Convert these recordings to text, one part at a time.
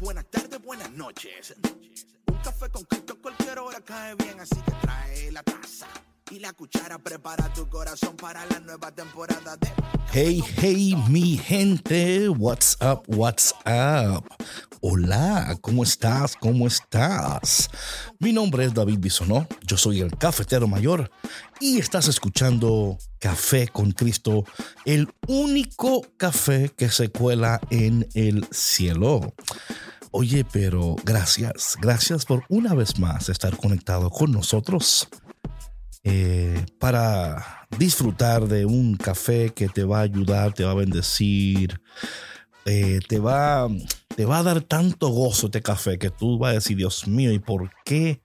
buenas tardes, buenas noches. Un café con Cristo cualquier hora cae bien, así que trae la taza y la cuchara. Prepara tu corazón para la nueva temporada de. Hey, hey, mi gente, what's up, what's up? Hola, ¿cómo estás? ¿Cómo estás? Mi nombre es David Bisonó, yo soy el cafetero mayor y estás escuchando Café con Cristo, el único café que se cuela en el cielo. Oye, pero gracias, gracias por una vez más estar conectado con nosotros eh, para disfrutar de un café que te va a ayudar, te va a bendecir, eh, te, va, te va a dar tanto gozo este café que tú vas a decir, Dios mío, ¿y por qué?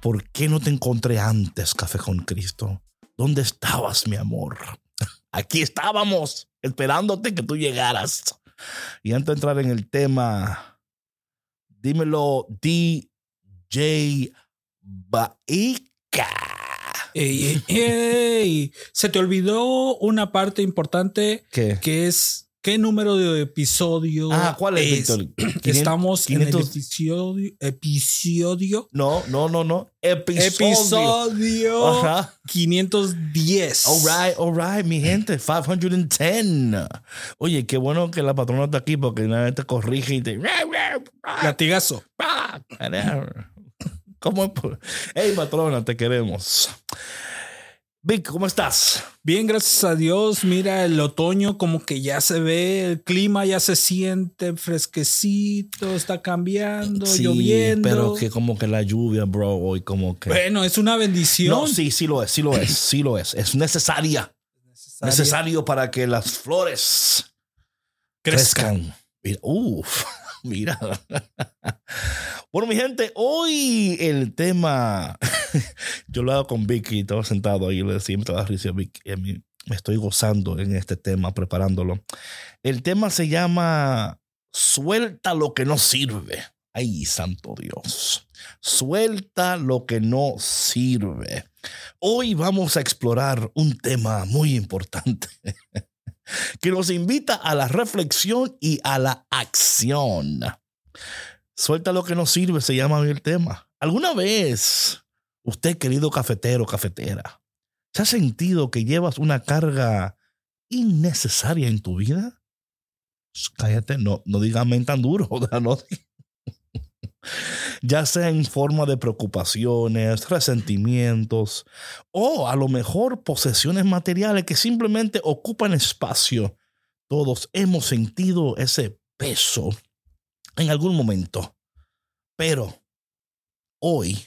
¿Por qué no te encontré antes, Café con Cristo? ¿Dónde estabas, mi amor? Aquí estábamos, esperándote que tú llegaras. Y antes de entrar en el tema, dímelo, DJ Baika. Ey, ey, ey. Se te olvidó una parte importante ¿Qué? que es qué número de episodio. Ah, ¿cuál es, Víctor? Estamos en el 500. episodio. Episodio. No, no, no, no. Episodio. Episodio Ajá. 510. All right, all right, mi gente, 510. Oye, qué bueno que la patrona está aquí porque una vez te corrige y te. Latigazo. ¿Cómo es? Hey, patrona, te queremos. Vic, ¿cómo estás? Bien, gracias a Dios. Mira, el otoño como que ya se ve, el clima ya se siente fresquecito, está cambiando, lloviendo. pero que como que la lluvia, bro, hoy como que. Bueno, es una bendición. No, sí, sí lo es, sí lo es, sí lo es. Es necesaria. Necesaria. Necesario para que las flores Crezcan. crezcan. Mira, uf, mira. Bueno, mi gente, hoy el tema, yo lo hago con Vicky, estaba sentado ahí, le decía, me estaba Vicky, a mí me estoy gozando en este tema, preparándolo. El tema se llama Suelta lo que no sirve. Ay, santo Dios. Suelta lo que no sirve. Hoy vamos a explorar un tema muy importante que nos invita a la reflexión y a la acción. Suelta lo que no sirve, se llama el tema. ¿Alguna vez usted, querido cafetero, cafetera, se ha sentido que llevas una carga innecesaria en tu vida? Shh, Cállate, no, no digas tan duro. No ya sea en forma de preocupaciones, resentimientos o a lo mejor posesiones materiales que simplemente ocupan espacio. Todos hemos sentido ese peso en algún momento. Pero hoy,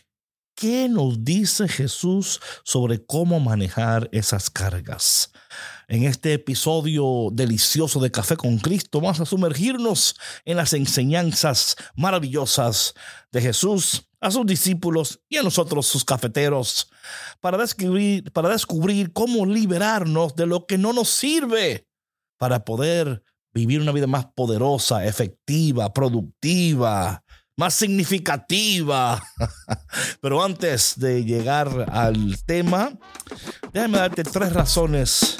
¿qué nos dice Jesús sobre cómo manejar esas cargas? En este episodio delicioso de Café con Cristo vamos a sumergirnos en las enseñanzas maravillosas de Jesús a sus discípulos y a nosotros sus cafeteros para descubrir, para descubrir cómo liberarnos de lo que no nos sirve para poder vivir una vida más poderosa, efectiva, productiva, más significativa. Pero antes de llegar al tema, déjame darte tres razones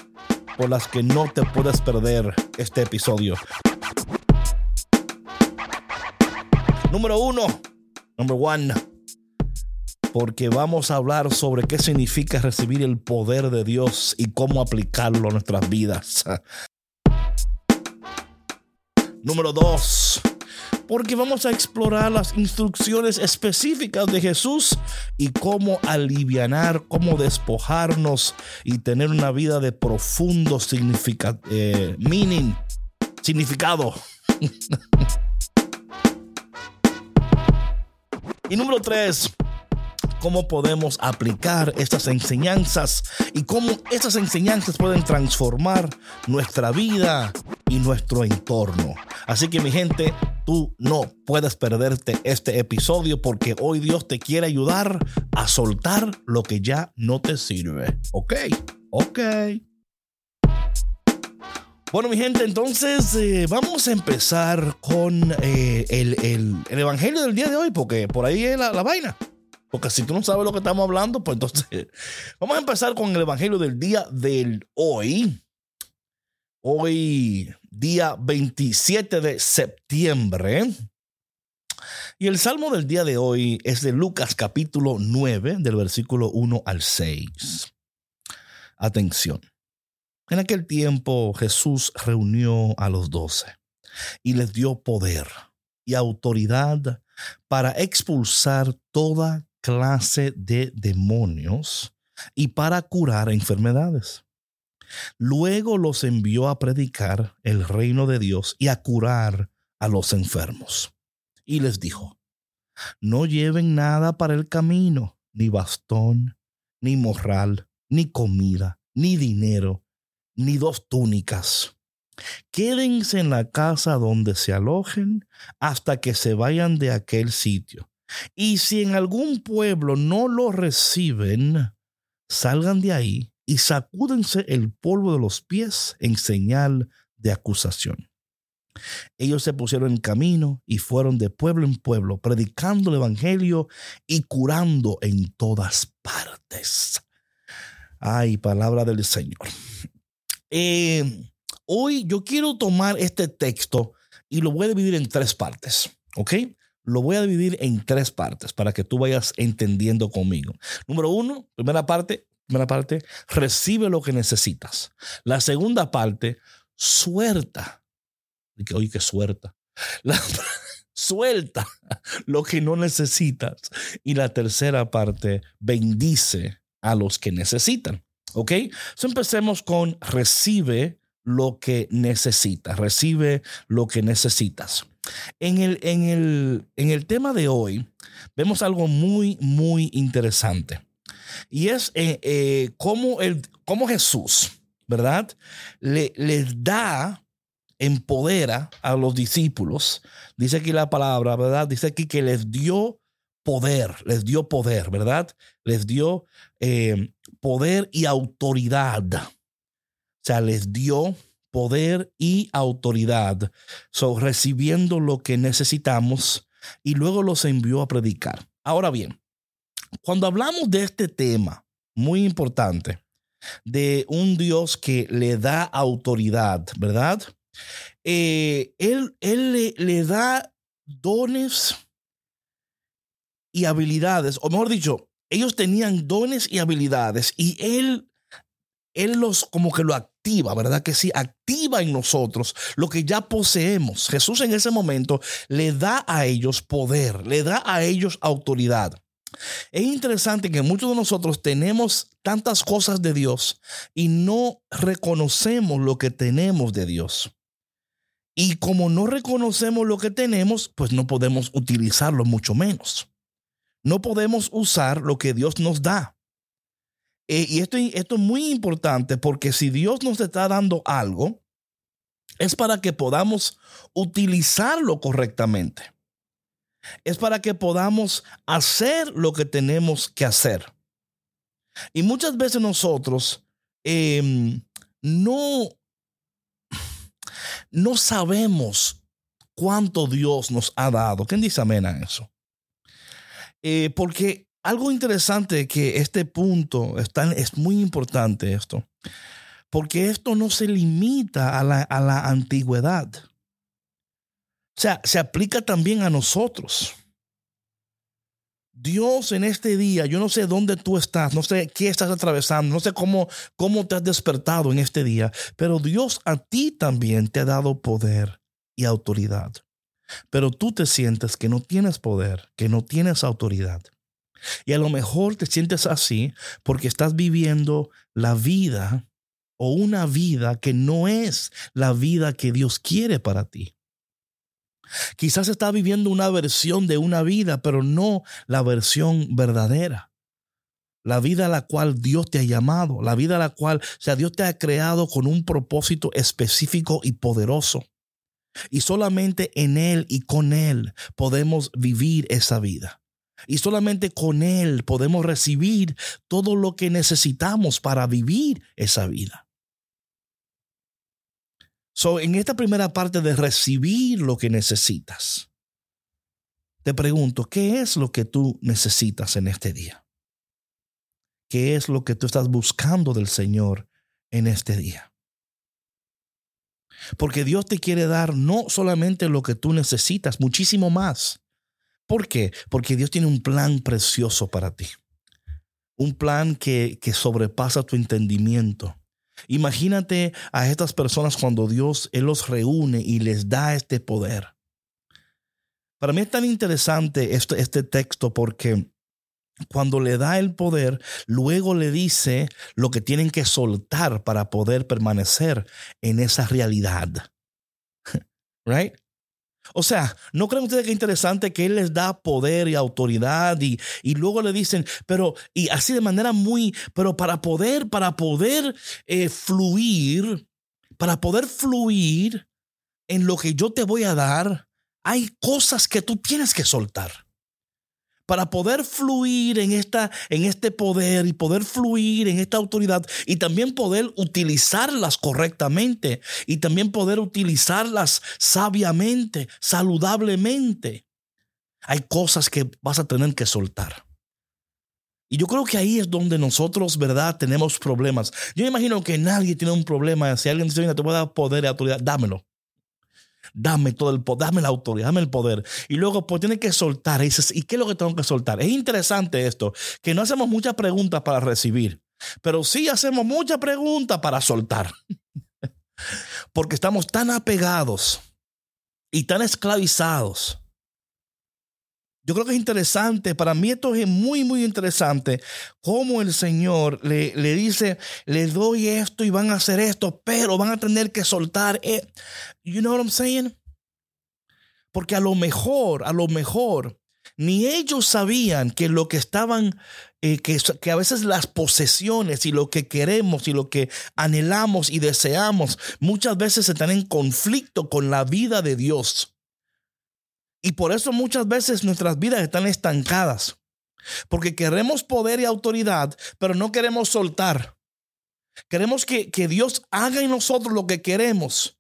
por las que no te puedes perder este episodio. Número uno, number one, porque vamos a hablar sobre qué significa recibir el poder de Dios y cómo aplicarlo a nuestras vidas. Número dos, porque vamos a explorar las instrucciones específicas de Jesús y cómo alivianar, cómo despojarnos y tener una vida de profundo significa, eh, meaning, significado. y número tres, cómo podemos aplicar estas enseñanzas y cómo estas enseñanzas pueden transformar nuestra vida y nuestro entorno. Así que mi gente, tú no puedes perderte este episodio porque hoy Dios te quiere ayudar a soltar lo que ya no te sirve. ¿Ok? Ok. Bueno, mi gente, entonces eh, vamos a empezar con eh, el, el- el evangelio del día de hoy, porque por ahí es la, la vaina. Porque si tú no sabes lo que estamos hablando, pues entonces vamos a empezar con el evangelio del día del hoy. Hoy, día 27 de septiembre. Y el salmo del día de hoy es de Lucas capítulo 9, del versículo 1 al 6. Atención. En aquel tiempo Jesús reunió a los doce y les dio poder y autoridad para expulsar toda clase de demonios y para curar enfermedades. Luego los envió a predicar el reino de Dios y a curar a los enfermos. Y les dijo, no lleven nada para el camino, ni bastón, ni morral, ni comida, ni dinero, ni dos túnicas. Quédense en la casa donde se alojen hasta que se vayan de aquel sitio. Y si en algún pueblo no lo reciben, salgan de ahí y sacúdense el polvo de los pies en señal de acusación. Ellos se pusieron en camino y fueron de pueblo en pueblo, predicando el Evangelio y curando en todas partes. Ay, palabra del Señor. Eh, hoy yo quiero tomar este texto y lo voy a dividir en tres partes, ¿ok? Lo voy a dividir en tres partes para que tú vayas entendiendo conmigo. Número uno, primera parte, primera parte, recibe lo que necesitas. La segunda parte, suelta. Oye, qué suelta. La, suelta lo que no necesitas. Y la tercera parte, bendice a los que necesitan. ¿Ok? So empecemos con recibe lo que necesitas, recibe lo que necesitas. En el, en el, en el tema de hoy vemos algo muy, muy interesante. Y es eh, eh, cómo, el, cómo Jesús, ¿verdad? Le, les da, empodera a los discípulos. Dice aquí la palabra, ¿verdad? Dice aquí que les dio poder, les dio poder, ¿verdad? Les dio eh, poder y autoridad. O sea, les dio poder y autoridad, so, recibiendo lo que necesitamos y luego los envió a predicar. Ahora bien, cuando hablamos de este tema, muy importante, de un Dios que le da autoridad, ¿verdad? Eh, él él le, le da dones y habilidades, o mejor dicho, ellos tenían dones y habilidades y él, él los como que lo activa, ¿verdad? Que sí, activa en nosotros lo que ya poseemos. Jesús en ese momento le da a ellos poder, le da a ellos autoridad. Es interesante que muchos de nosotros tenemos tantas cosas de Dios y no reconocemos lo que tenemos de Dios. Y como no reconocemos lo que tenemos, pues no podemos utilizarlo mucho menos no podemos usar lo que Dios nos da. Eh, y esto es muy importante porque si Dios nos está dando algo, es para que podamos utilizarlo correctamente. Es para que podamos hacer lo que tenemos que hacer. Y muchas veces nosotros em, no, no sabemos cuánto Dios nos ha dado. ¿Quién dice amén a eso? Eh, porque algo interesante que este punto es muy importante esto, porque esto no se limita a la, a la antigüedad. O sea, se aplica también a nosotros. Dios en este día, yo no sé dónde tú estás, no sé qué estás atravesando, no sé cómo, cómo te has despertado en este día, pero Dios a ti también te ha dado poder y autoridad pero tú te sientes que no tienes poder, que no tienes autoridad. Y a lo mejor te sientes así porque estás viviendo la vida o una vida que no es la vida que Dios quiere para ti. Quizás estás viviendo una versión de una vida, pero no la versión verdadera. La vida a la cual Dios te ha llamado, la vida a la cual, o Dios te ha creado con un propósito específico y poderoso. Y solamente en Él y con Él podemos vivir esa vida. Y solamente con Él podemos recibir todo lo que necesitamos para vivir esa vida. So, en esta primera parte de recibir lo que necesitas, te pregunto, ¿qué es lo que tú necesitas en este día? ¿Qué es lo que tú estás buscando del Señor en este día? Porque Dios te quiere dar no solamente lo que tú necesitas, muchísimo más. ¿Por qué? Porque Dios tiene un plan precioso para ti. Un plan que, que sobrepasa tu entendimiento. Imagínate a estas personas cuando Dios Él los reúne y les da este poder. Para mí es tan interesante este, este texto porque cuando le da el poder, luego le dice lo que tienen que soltar para poder permanecer en esa realidad. Right? O sea, ¿no creen ustedes que es interesante que Él les da poder y autoridad y, y, luego le dicen, pero, y así de manera muy, pero para poder, para poder eh, fluir, para poder fluir en lo que yo te voy a dar, hay cosas que tú tienes que soltar para poder fluir en, esta, en este poder y poder fluir en esta autoridad y también poder utilizarlas correctamente y también poder utilizarlas sabiamente, saludablemente. Hay cosas que vas a tener que soltar. Y yo creo que ahí es donde nosotros, ¿verdad?, tenemos problemas. Yo imagino que nadie tiene un problema. Si alguien dice, te voy a dar poder y autoridad, dámelo dame todo el poder, dame la autoridad, dame el poder. Y luego pues tiene que soltar. Y ¿y qué es lo que tengo que soltar? Es interesante esto, que no hacemos muchas preguntas para recibir, pero sí hacemos muchas preguntas para soltar. Porque estamos tan apegados y tan esclavizados. Yo creo que es interesante, para mí esto es muy, muy interesante, cómo el Señor le, le dice, le doy esto y van a hacer esto, pero van a tener que soltar. Eh, you know what I'm saying? Porque a lo mejor, a lo mejor, ni ellos sabían que lo que estaban, eh, que, que a veces las posesiones y lo que queremos y lo que anhelamos y deseamos, muchas veces están en conflicto con la vida de Dios. Y por eso muchas veces nuestras vidas están estancadas. Porque queremos poder y autoridad, pero no queremos soltar. Queremos que, que Dios haga en nosotros lo que queremos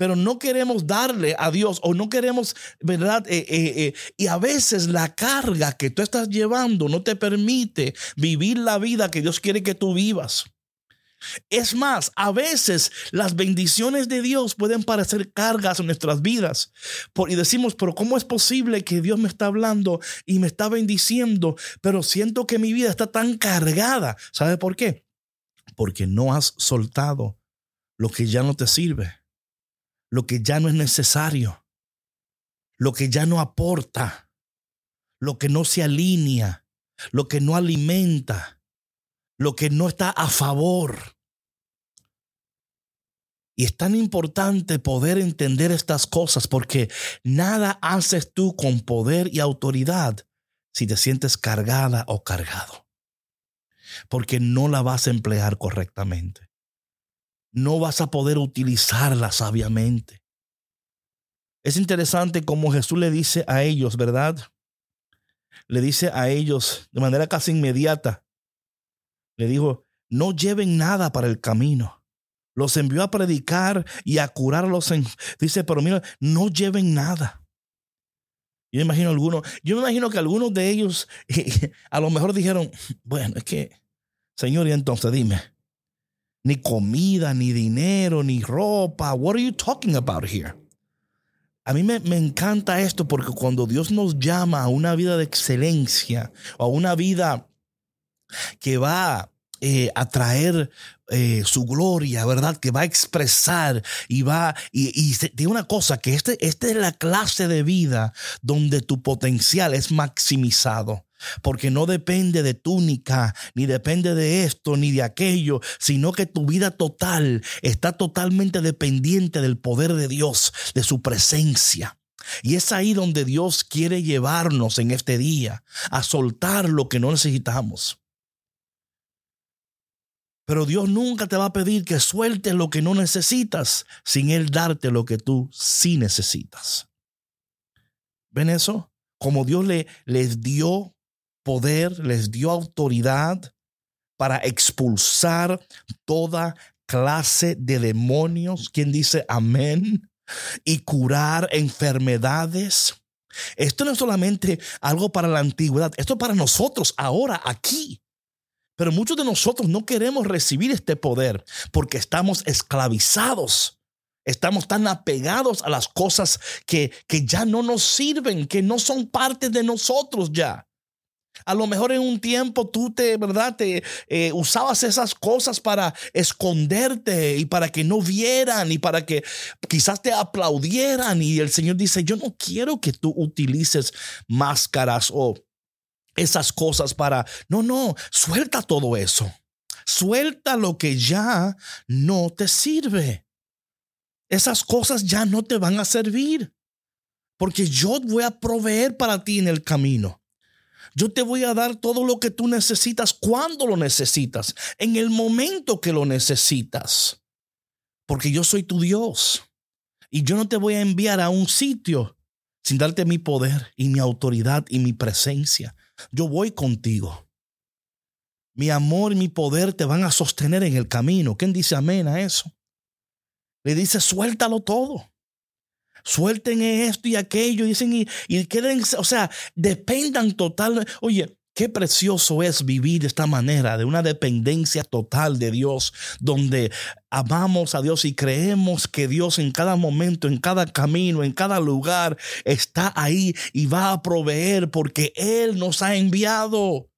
pero no queremos darle a Dios o no queremos, ¿verdad? Eh, eh, eh, y a veces la carga que tú estás llevando no te permite vivir la vida que Dios quiere que tú vivas. Es más, a veces las bendiciones de Dios pueden parecer cargas en nuestras vidas. y decimos, pero ¿cómo es posible que Dios me está hablando y me está bendiciendo, pero siento que mi vida está tan cargada? ¿Sabe por qué? Porque no has soltado lo que ya no te sirve, lo que ya no es necesario, lo que ya no aporta, lo que no se alinea, lo que no alimenta lo que no está a favor. Y es tan importante poder entender estas cosas porque nada haces tú con poder y autoridad si te sientes cargada o cargado. Porque no la vas a emplear correctamente. No vas a poder utilizarla sabiamente. Es interesante como Jesús le dice a ellos, ¿verdad? Le dice a ellos de manera casi inmediata, le dijo, no lleven nada para el camino. Los envió a predicar y a curarlos. En, dice, pero mira, no lleven nada. Yo me imagino algunos, yo me imagino que algunos de ellos a lo mejor dijeron, bueno, es que, Señor, y entonces dime, ni comida, ni dinero, ni ropa. What are you talking about here? A mí me, me, encanta esto porque cuando Dios nos llama a una vida de excelencia o a una vida que va eh, a traer eh, su gloria, ¿verdad? Que va a expresar y va, y, y tiene una cosa, que este, esta es la clase de vida donde tu potencial es maximizado. Porque no depende de túnica, ni depende de esto, ni de aquello, sino que tu vida total está totalmente dependiente del poder de Dios, de su presencia. Y es ahí donde Dios quiere llevarnos en este día, a soltar lo que no necesitamos pero Dios nunca te va a pedir que sueltes lo que no necesitas sin Él darte lo que tú sí necesitas. ¿Ven eso? Como Dios le, les dio poder, les dio autoridad para expulsar toda clase de demonios. ¿Quién dice amén? Y curar enfermedades. Esto no es solamente algo para la antigüedad, esto es para nosotros ahora, aquí. Pero muchos de nosotros no queremos recibir este poder porque estamos esclavizados Estamos tan apegados a las cosas que, que ya no nos sirven, que no son parte de nosotros ya. A lo mejor en un tiempo tú te, ¿verdad? Te eh, usabas esas cosas para esconderte y para que no vieran y para que quizás te aplaudieran. Y el Señor dice, yo no quiero que tú utilices máscaras o esas cosas para... No, no, suelta todo eso. Suelta lo que ya no te sirve. Esas cosas ya no te van a servir. Porque yo voy a proveer para ti en el camino. Yo te voy a dar todo lo que tú necesitas cuando lo necesitas, en el momento que lo necesitas. Porque yo soy tu Dios. Y yo no te voy a enviar a un sitio sin darte mi poder y mi autoridad y mi presencia. Yo voy contigo. Mi amor y mi poder te van a sostener en el camino. ¿Quién dice amén a eso? Le dice, suéltalo todo suelten esto y aquello, dicen, y, y queden, o sea, dependan total. Oye, Qué precioso es vivir de esta manera, de una dependencia total de Dios, donde amamos a Dios y creemos que Dios en cada momento, en cada camino, en cada lugar, está ahí y va a proveer porque Él nos ha enviado.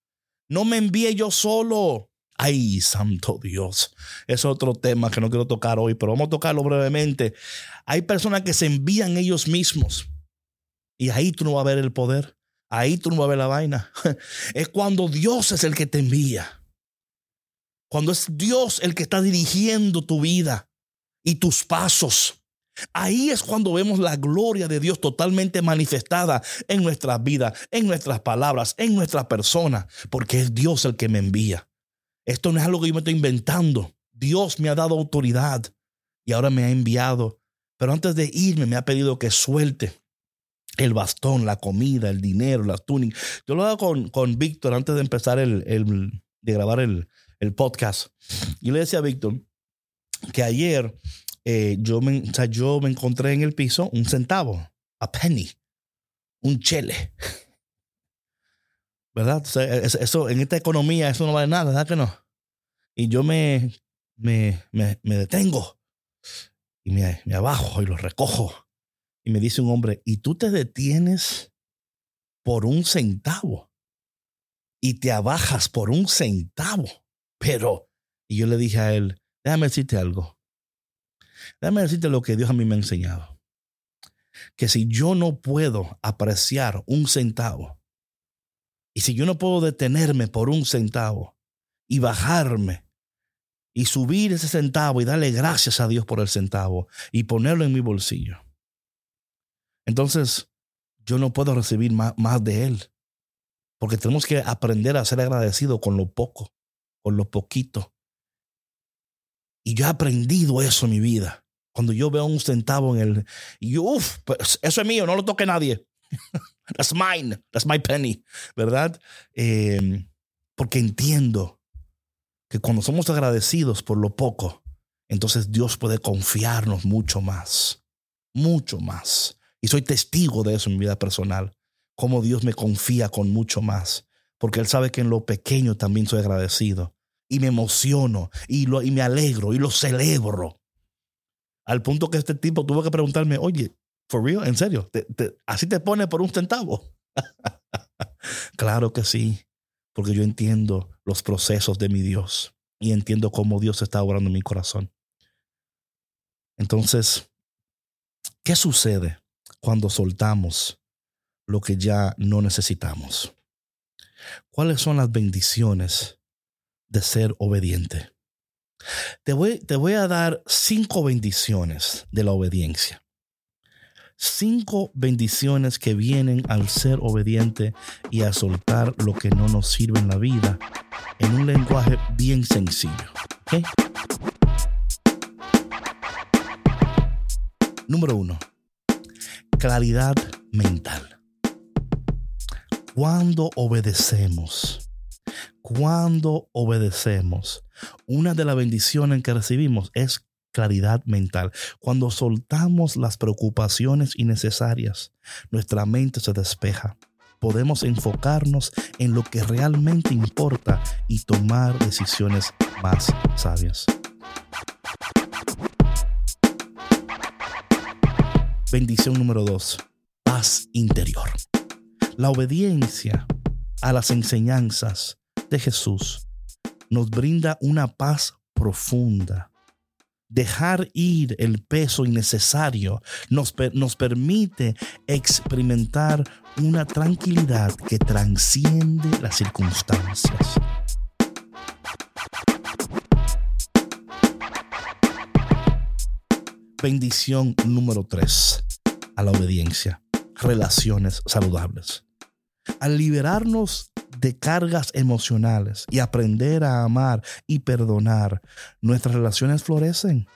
No me envíe yo solo. Ay, santo Dios. Es otro tema que no quiero tocar hoy, pero vamos a tocarlo brevemente. Hay personas que se envían ellos mismos. Y ahí tú no vas a ver el poder. Ahí tú no vas a ver la vaina. Es cuando Dios es el que te envía. Cuando es Dios el que está dirigiendo tu vida y tus pasos. Ahí es cuando vemos la gloria de Dios totalmente manifestada en nuestras vidas, en nuestras palabras, en nuestra persona, porque es Dios el que me envía. Esto no es algo que yo me estoy inventando. Dios me ha dado autoridad y ahora me ha enviado. Pero antes de irme me ha pedido que suelte el bastón, la comida, el dinero, las túnicas. Yo lo hago con, con Víctor antes de empezar el, el de grabar el, el, podcast. Y le decía a Víctor que ayer eh, yo, me, o sea, yo me encontré en el piso un centavo, a penny, un chele. ¿verdad? eso, en esta economía eso no vale nada, ¿verdad que no? Y yo me, me, me, detengo y me, me abajo y lo recojo. Y me dice un hombre, ¿y tú te detienes por un centavo? Y te abajas por un centavo. Pero, y yo le dije a él, déjame decirte algo. Déjame decirte lo que Dios a mí me ha enseñado. Que si yo no puedo apreciar un centavo, y si yo no puedo detenerme por un centavo y bajarme y subir ese centavo y darle gracias a Dios por el centavo y ponerlo en mi bolsillo, entonces yo no puedo recibir más, de Él. Porque tenemos que aprender a ser agradecidos con lo poco, con lo poquito. Y yo he aprendido eso en mi vida. Cuando yo veo un centavo en el... Y uff, pues eso es mío, no lo toque nadie. That's mine. That's my penny. ¿Verdad? Em, porque entiendo que cuando somos agradecidos por lo poco, entonces Dios puede confiarnos mucho más. Mucho más. Y soy testigo de eso en mi vida personal. Cómo Dios me confía con mucho más. Porque Él sabe que en lo pequeño también soy agradecido. Y me emociono. Y, lo, y me alegro. Y lo celebro. Al punto que este tipo tuvo que preguntarme, oye, For real, en serio, así te pone por un centavo. claro que sí, porque yo entiendo los procesos de mi Dios y entiendo cómo Dios está obrando en mi corazón. Entonces, ¿qué sucede cuando soltamos lo que ya no necesitamos? ¿Cuáles son las bendiciones de ser obediente? Te voy, a dar cinco bendiciones de la obediencia cinco bendiciones que vienen al ser obediente y a soltar lo que no nos sirve en la vida en un lenguaje bien sencillo. Número uno, claridad mental. Cuando obedecemos, cuando obedecemos, una de las bendiciones que recibimos es claridad mental. Cuando soltamos las preocupaciones innecesarias, nuestra mente se despeja. Podemos enfocarnos en lo que realmente importa y tomar decisiones más sabias. Bendición número dos, paz interior. La obediencia a las enseñanzas de Jesús nos brinda una paz profunda. Dejar ir el peso innecesario nos, nos permite experimentar una tranquilidad que transciende las circunstancias. Bendición número 3 a la obediencia. Relaciones saludables. Al liberarnos de cargas emocionales y aprender a amar y perdonar, nuestras relaciones florecen.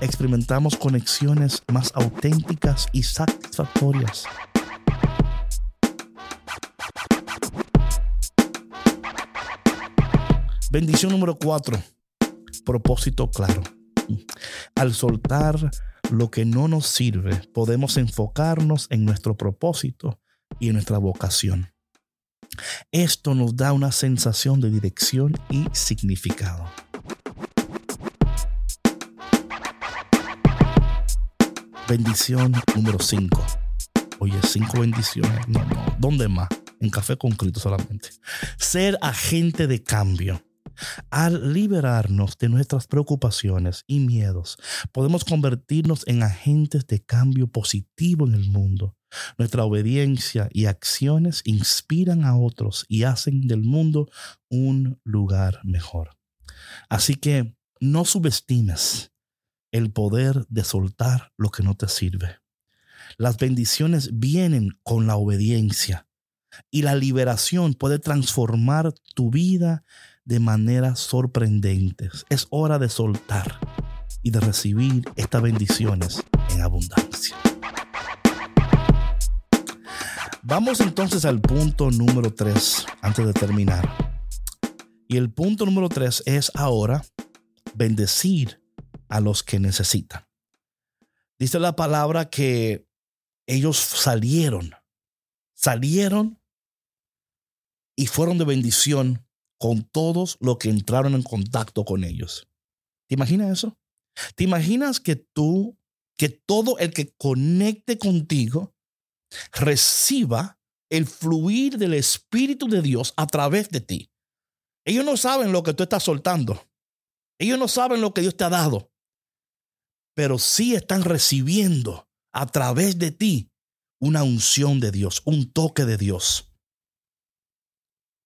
Experimentamos conexiones más auténticas y satisfactorias. Bendición número 4. Propósito claro. Al soltar lo que no nos sirve, podemos enfocarnos en nuestro propósito y en nuestra vocación. Esto nos da una sensación de dirección y significado. Bendición número 5. Oye, cinco bendiciones. No, no. ¿Dónde más? En Café con Cristo solamente. Ser agente de cambio. Al liberarnos de nuestras preocupaciones y miedos, podemos convertirnos en agentes de cambio positivo en el mundo. Nuestra obediencia y acciones inspiran a otros y hacen del mundo un lugar mejor. Así que no subestimes el poder de soltar lo que no te sirve. Las bendiciones vienen con la obediencia y la liberación puede transformar tu vida de manera sorprendente. Es hora de soltar y de recibir estas bendiciones en abundancia. Vamos entonces al punto número 3 antes de terminar. Y el punto número 3 es ahora bendecir a los que necesitan. Dice la palabra que ellos salieron, salieron y fueron de bendición con todos los que entraron en contacto con ellos. ¿Te imaginas eso? ¿Te imaginas que tú, que todo el que conecte contigo reciba el fluir del Espíritu de Dios a través de ti? Ellos no saben lo que tú estás soltando. Ellos no saben lo que Dios te ha dado. Pero sí están recibiendo a través de ti una unción de Dios, un toque de Dios.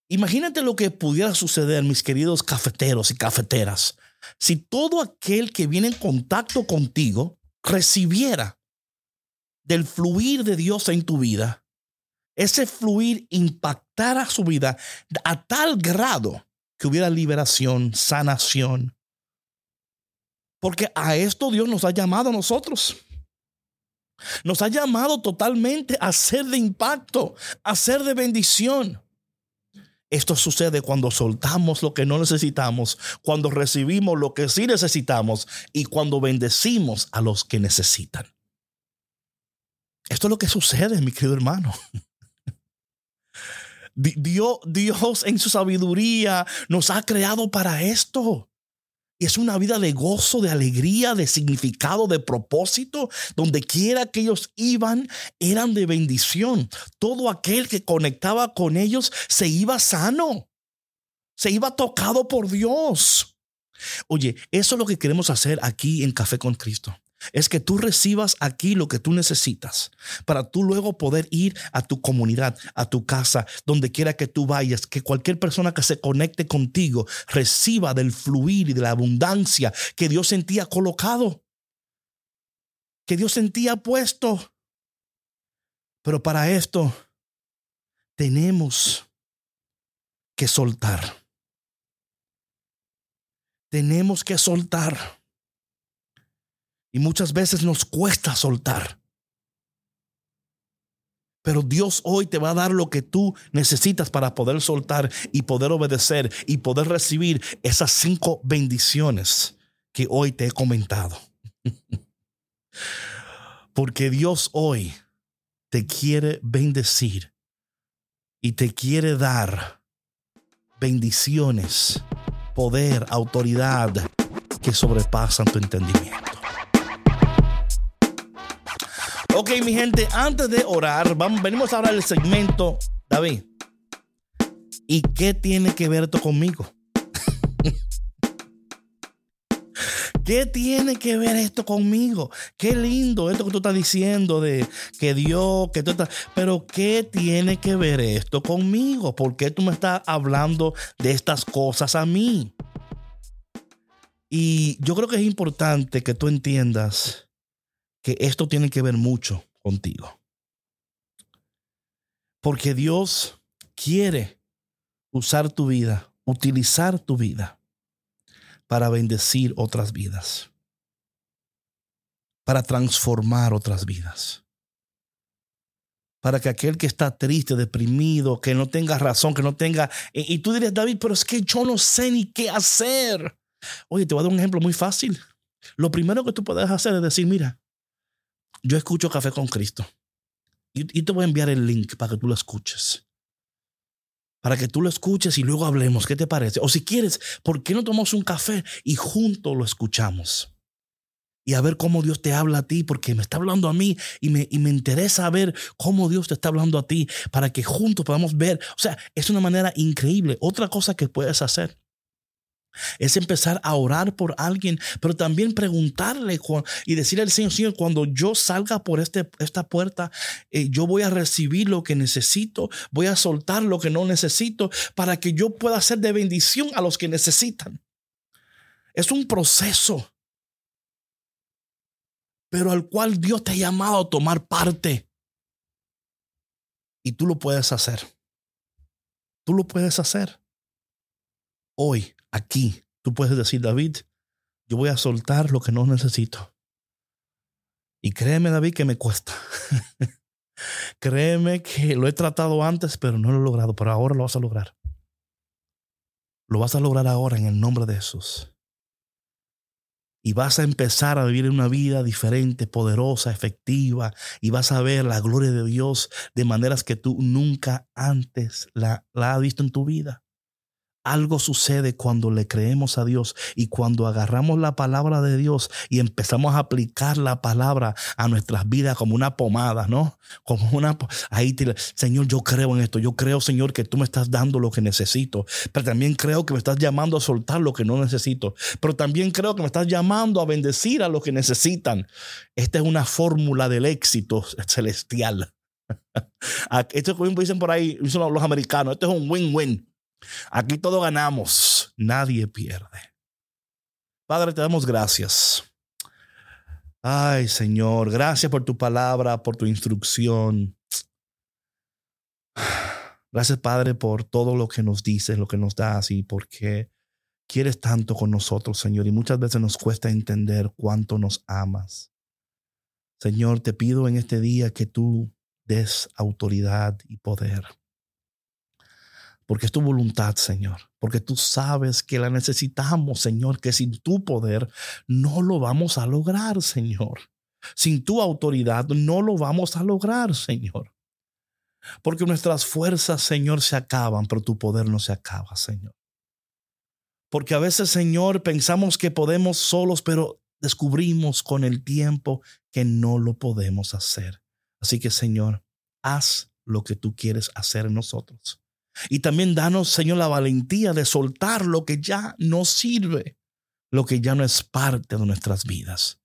Imagínate lo que pudiera suceder, mis queridos cafeteros y cafeteras, si todo aquel que viene en contacto contigo recibiera del fluir de Dios en tu vida, ese fluir impactara su vida a tal grado que hubiera liberación, sanación. Porque a esto Dios nos ha llamado a nosotros. Nos ha llamado totalmente a ser de impacto, a ser de bendición. Esto sucede cuando soltamos lo que no necesitamos, cuando recibimos lo que sí necesitamos y cuando bendecimos a los que necesitan. Esto es lo que sucede, mi querido hermano. Dios, Dios en su sabiduría nos ha creado para esto. Y es una vida de gozo, de alegría, de significado, de propósito. Donde quiera que ellos iban, eran de bendición. Todo aquel que conectaba con ellos se iba sano. Se iba tocado por Dios. Oye, eso es lo que queremos hacer aquí en Café con Cristo es que tú recibas aquí lo que tú necesitas para tú luego poder ir a tu comunidad, a tu casa, donde quiera que tú vayas, que cualquier persona que se conecte contigo reciba del fluir y de la abundancia que Dios sentía colocado, que Dios sentía puesto. Pero para esto tenemos que soltar. Tenemos que soltar. Y muchas veces nos cuesta soltar. Pero Dios hoy te va a dar lo que tú necesitas para poder soltar y poder obedecer y poder recibir esas cinco bendiciones que hoy te he comentado. Porque Dios hoy te quiere bendecir y te quiere dar bendiciones, poder, autoridad que sobrepasan tu entendimiento. Ok, mi gente, antes de orar, vamos, venimos ahora al segmento, David. ¿Y qué tiene que ver esto conmigo? ¿Qué tiene que ver esto conmigo? Qué lindo esto que tú estás diciendo de que Dios, que tú estás... Pero ¿qué tiene que ver esto conmigo? ¿Por qué tú me estás hablando de estas cosas a mí? Y yo creo que es importante que tú entiendas que esto tiene que ver mucho contigo. Porque Dios quiere usar tu vida, utilizar tu vida para bendecir otras vidas, para transformar otras vidas, para que aquel que está triste, deprimido, que no tenga razón, que no tenga... Y, tú dirías, David, pero es que yo no sé ni qué hacer. Oye, te voy a dar un ejemplo muy fácil. Lo primero que tú puedes hacer es decir, mira, yo escucho Café con Cristo. Y, te voy a enviar el link para que tú lo escuches para que tú lo escuches y luego hablemos. ¿Qué te parece? O si quieres, ¿por qué no tomamos un café y juntos lo escuchamos? Y a ver cómo Dios te habla a ti, porque me está hablando a mí y me, y me interesa ver cómo Dios te está hablando a ti, para que juntos podamos ver. O sea, es una manera increíble. Otra cosa que puedes hacer es empezar a orar por alguien, pero también preguntarle y decirle al Señor, Señor, cuando yo salga por este, esta puerta, eh, yo voy a recibir lo que necesito, voy a soltar lo que no necesito para que yo pueda ser de bendición a los que necesitan. Es un proceso, pero al cual Dios te ha llamado a tomar parte. Y tú lo puedes hacer. Tú lo puedes hacer. Hoy aquí tú puedes decir, David, yo voy a soltar lo que no necesito. Y créeme, David, que me cuesta. créeme que lo he tratado antes, pero no lo he logrado, pero ahora lo vas a lograr. Lo vas a lograr ahora en el nombre de Jesús. Y vas a empezar a vivir una vida diferente, poderosa, efectiva. Y vas a ver la gloria de Dios de maneras que tú nunca antes la, la has visto en tu vida. Algo sucede cuando le creemos a Dios y cuando agarramos la palabra de Dios y empezamos a aplicar la palabra a nuestras vidas como una pomada, ¿no? Como una... Ahí, te, Señor, yo creo en esto. Yo creo, Señor, que tú me estás dando lo que necesito. Pero también creo que me estás llamando a soltar lo que no necesito. Pero también creo que me estás llamando a bendecir a los que necesitan. Esta es una fórmula del éxito celestial. Esto como dicen por ahí, los americanos, esto es un win-win. Aquí todos ganamos, nadie pierde. Padre, te damos gracias. Ay, Señor, gracias por tu palabra, por tu instrucción. Gracias, Padre, por todo lo que nos dices, lo que nos das y porque quieres tanto con nosotros, Señor. Y muchas veces nos cuesta entender cuánto nos amas. Señor, te pido en este día que tú des autoridad y poder porque es tu voluntad, Señor, porque tú sabes que la necesitamos, Señor, que sin tu poder no lo vamos a lograr, Señor. Sin tu autoridad no lo vamos a lograr, Señor. Porque nuestras fuerzas, Señor, se acaban, pero tu poder no se acaba, Señor. Porque a veces, Señor, pensamos que podemos solos, pero descubrimos con el tiempo que no lo podemos hacer. Así que, Señor, haz lo que tú quieres hacer en nosotros. Y también danos, Señor, la valentía de soltar lo que ya no sirve, lo que ya no es parte de nuestras vidas.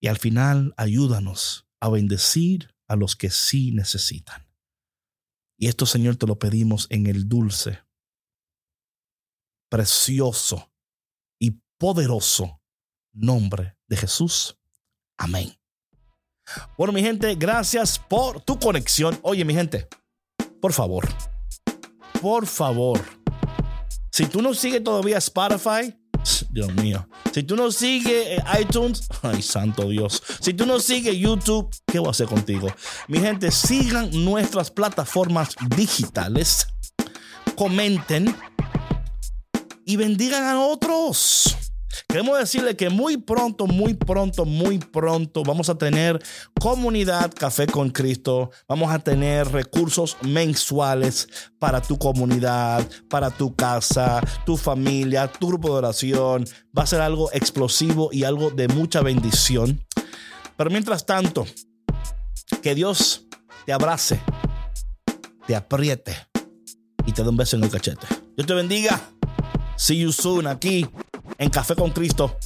Y al final, ayúdanos a bendecir a los que sí necesitan. Y esto, Señor, te lo pedimos en el dulce, precioso y poderoso nombre de Jesús. Amén. Bueno, mi gente, gracias por tu conexión. Oye, mi gente por favor, por favor, si tú no sigues todavía Spotify, Dios mío, si tú no sigues eh, iTunes, ay santo Dios, si tú no sigues YouTube, ¿qué voy a hacer contigo? Mi gente, sigan nuestras plataformas digitales, comenten y bendigan a otros. Queremos decirle que muy pronto, muy pronto, muy pronto vamos a tener comunidad Café con Cristo. Vamos a tener recursos mensuales para tu comunidad, para tu casa, tu familia, tu grupo de oración. Va a ser algo explosivo y algo de mucha bendición. Pero mientras tanto, que Dios te abrace, te apriete y te dé un beso en el cachete. Dios te bendiga. See you soon aquí en Café con Cristo.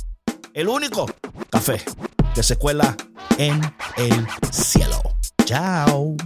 El único café que se cuela en el cielo. Chao.